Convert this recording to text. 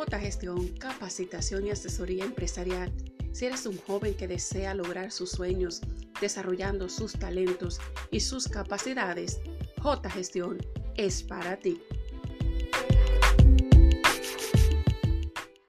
J Gestión, capacitación y asesoría empresarial. Si eres un joven que desea lograr sus sueños desarrollando sus talentos y sus capacidades, J Gestión es para ti.